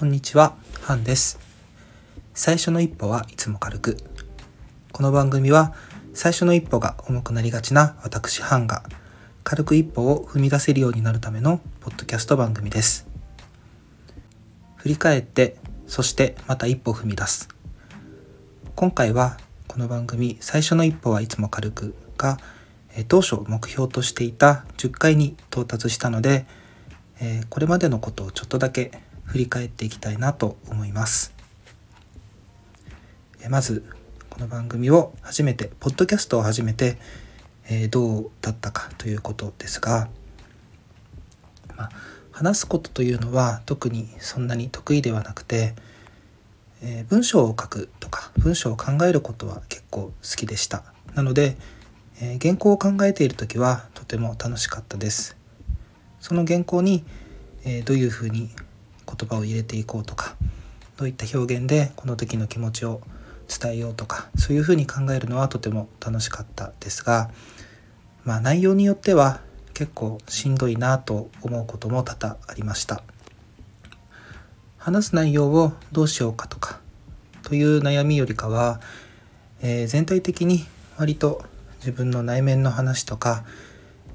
こんにちは、ハンです。最初の一歩はいつも軽く。この番組は最初の一歩が重くなりがちな私ハンが軽く一歩を踏み出せるようになるためのポッドキャスト番組です。振り返って、そしてまた一歩踏み出す。今回はこの番組最初の一歩はいつも軽くが当初目標としていた10回に到達したのでこれまでのことをちょっとだけ振り返っていきたいなと思います。まずこの番組を初めてポッドキャストを始めて、えどうだったかということですが、まあ、話すことというのは特にそんなに得意ではなくて、え文章を書くとか文章を考えることは結構好きでした。なので、え原稿を考えている時はとても楽しかったです。その原稿に、えどういうふうに言葉を入れていこうとかどういった表現でこの時の気持ちを伝えようとかそういうふうに考えるのはとても楽しかったですが、まあ、内容によっては結構しんどいなと思うことも多々ありました。話す内容をどうしようかとかという悩みよりかは、えー、全体的に割と自分の内面の話とか、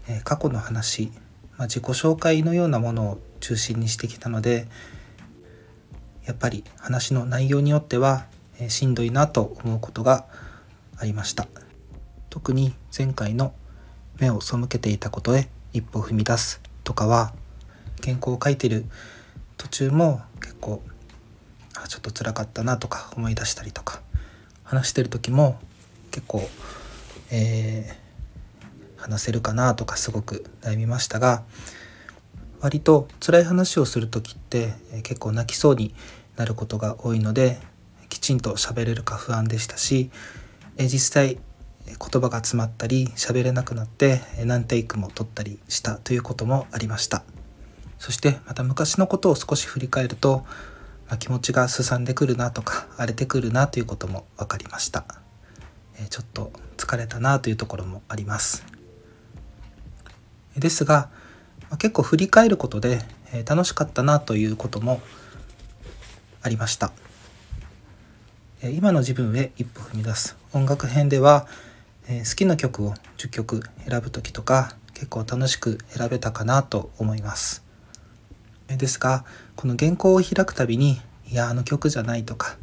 えー、過去の話、まあ、自己紹介のようなものを中心にしてきたのでやっぱり話の内容によっては、えしんどいなと思うことがありました。特に前回の目を背けていたことへ一歩踏み出すとかは原稿を書いてる途中も結構あちょっと辛かったなとか思い出したりとか話してる時も結構、えー、話せるかなとかすごく悩みましたが割と辛い話をする時って結構泣きそうになることが多いのできちんと喋れるか不安でしたし実際言葉が詰まったり喋れなくなって何テイクも取ったりしたということもありました。そしてまた昔のことを少し振り返ると、まあ、気持ちがすさんでくるなとか 荒れてくるなということも分かりました。ちょっと疲れたなというところもあります。ですが結構振り返ることで、え楽しかったなということもありました。え今の自分へ一歩踏み出す音楽編では、え好きな曲を10曲選ぶ時とか結構楽しく選べたかなと思います。ですがこの原稿を開くたびにいやあの曲じゃないとか、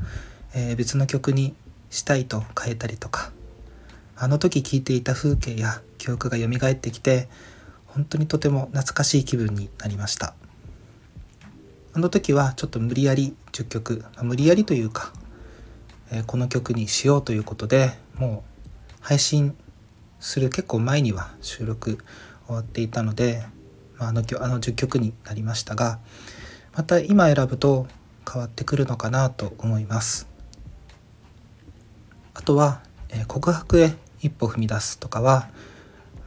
え、別の曲にしたいと変えたりとかあの時聴いていた風景や記憶が蘇ってきて本当にとても懐かしい気分になりました。あの時はちょっと無理やり10曲無理やりというか、え、この曲にしようということでもう配信する結構前には収録終わっていたので、まあ、あのあの10曲になりましたがまた今選ぶと変わってくるのかなと思います。あとは、え、告白へ一歩踏み出すとかは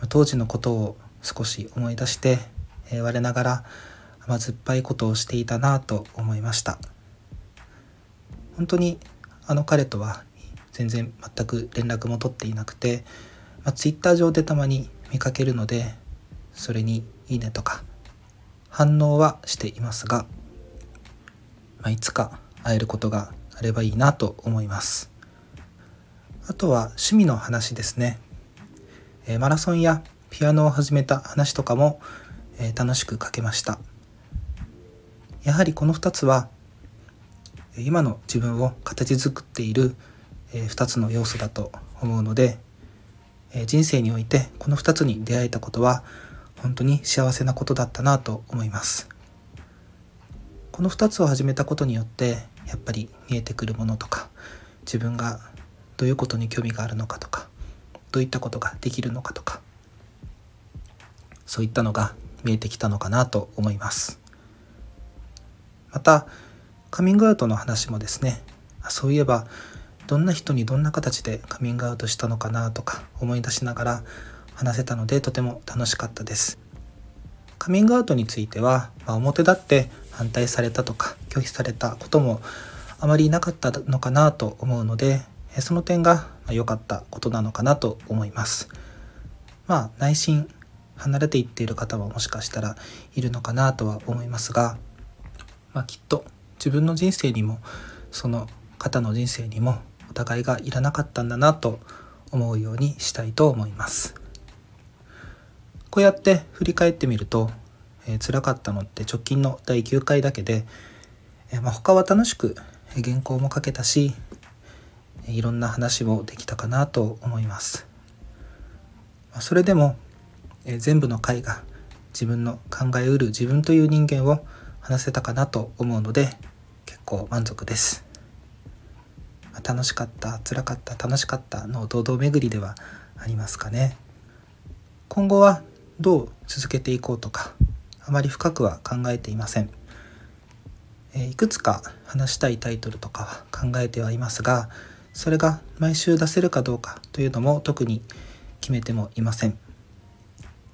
当時のことを少し思い出して、えー、我ながら甘酸っぱいことをしていたなと思いました。本当にあの彼とは全然全く連絡も取っていなくて、まあ、Twitter 上でたまに見かけるのでそれに「いいね」とか反応はしていますが、まあ、いつか会えることがあればいいなと思います。あとは趣味の話ですね、えー、マラソンやピアノを始めた話とかも、えー、楽しく書けました。やはりこの2つは今の自分を形作っている、えー、2つの要素だと思うので、えー、人生においてこの2つに出会えたことは本当に幸せなことだったなと思います。この2つを始めたことによってやっぱり見えてくるものとか自分がどういうことに興味があるのかとかどういったことができるのかとかそういったのが見えてきたのかなと思います。またカミングアウトの話もですねそういえばどんな人にどんな形でカミングアウトしたのかなとか思い出しながら話せたのでとても楽しかったです。カミングアウトについては、まあ、表立って反対されたとか拒否されたこともあまりなかったのかなと思うのでその点が良かったことなのかなと思います。まあ内心離れていっている方はもしかしたらいるのかなとは思いますが、まあ、きっと自分の人生にもその方の人生にもお互いがいらなかったんだなと思うようにしたいと思います。こうやって振り返ってみると、えー、辛かったのって直近の第9回だけで、えー、まあ、他は楽しく原稿も書けたしいろんな話もできたかなと思います。それでも、えー、全部の回が自分の考えうる自分という人間を話せたかなと思うので結構満足です。楽しかった辛かった楽しかったの堂々巡りではありますかね。今後はどう続けていこうとかあまり深くは考えていません。えいくつか話したいタイトルとかは考えてはいますがそれが毎週出せるかどうかというのも特に決めてもいません。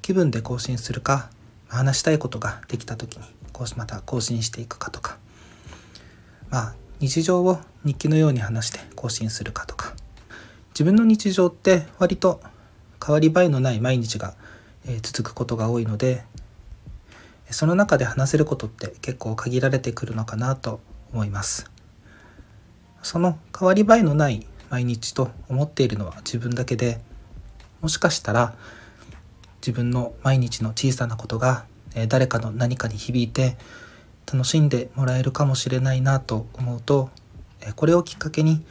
気分で更新するか話したいことができた時にこうまた更新していくかとか。まあ日常を日記のように話して更新するかとか。自分の日常って割と変わり映えのない毎日が続くことが多いのでその中で話せることって結構限られてくるのかなと思います。その変わり映えのない毎日と思っているのは自分だけでもしかしたら自分の毎日の小さなことが誰かの何かに響いて楽しんでもらえるかもしれないなと思うとこれをきっかけに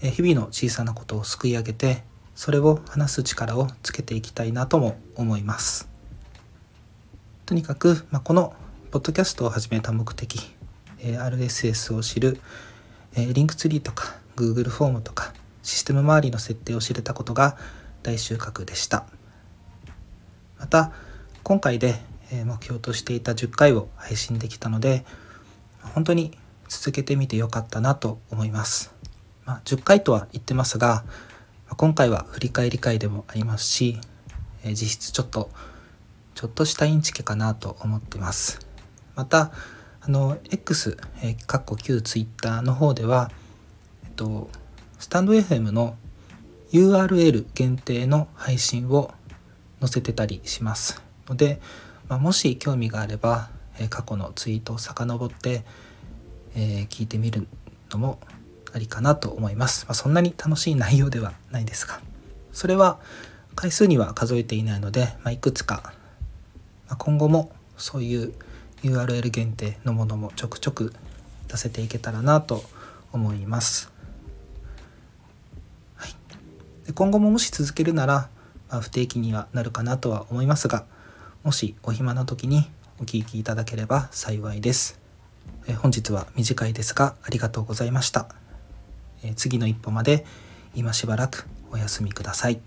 日々の小さなことをすくい上げてそれを話す力をつけていきたいなとも思います。とにかく、まあ、このポッドキャストを始めた目的 RSS を知るリンクツリーとか Google フォームとかシステム周りの設定を知れたことが大収穫でした。また今回で目標としていた10回を配信できたので本当に続けてみてよかったなと思います、まあ、10回とは言ってますが今回は振り返り会でもありますし実質ちょっとちょっとしたインチキかなと思ってます。またあの X、えー、かっこ旧 Twitter の方ではえっとスタンド FM の URL 限定の配信を載せてたりしますので、まあ、もし興味があれば、え、過去のツイートを遡って、えー、聞いてみるのもありかなと思います、まあ、そんなに楽しい内容ではないですが。それは回数には数えていないので、まあ、いくつか、まあ、今後もそういう URL 限定のものもちょくちょく出せていけたらなと思います、はい、で今後ももし続けるならまあ、不定期にはなるかなとは思いますがもしお暇な時にお聴きいただければ幸いです。え本日は短いですがありがとうございました。え次の一歩まで今しばらくお休みください。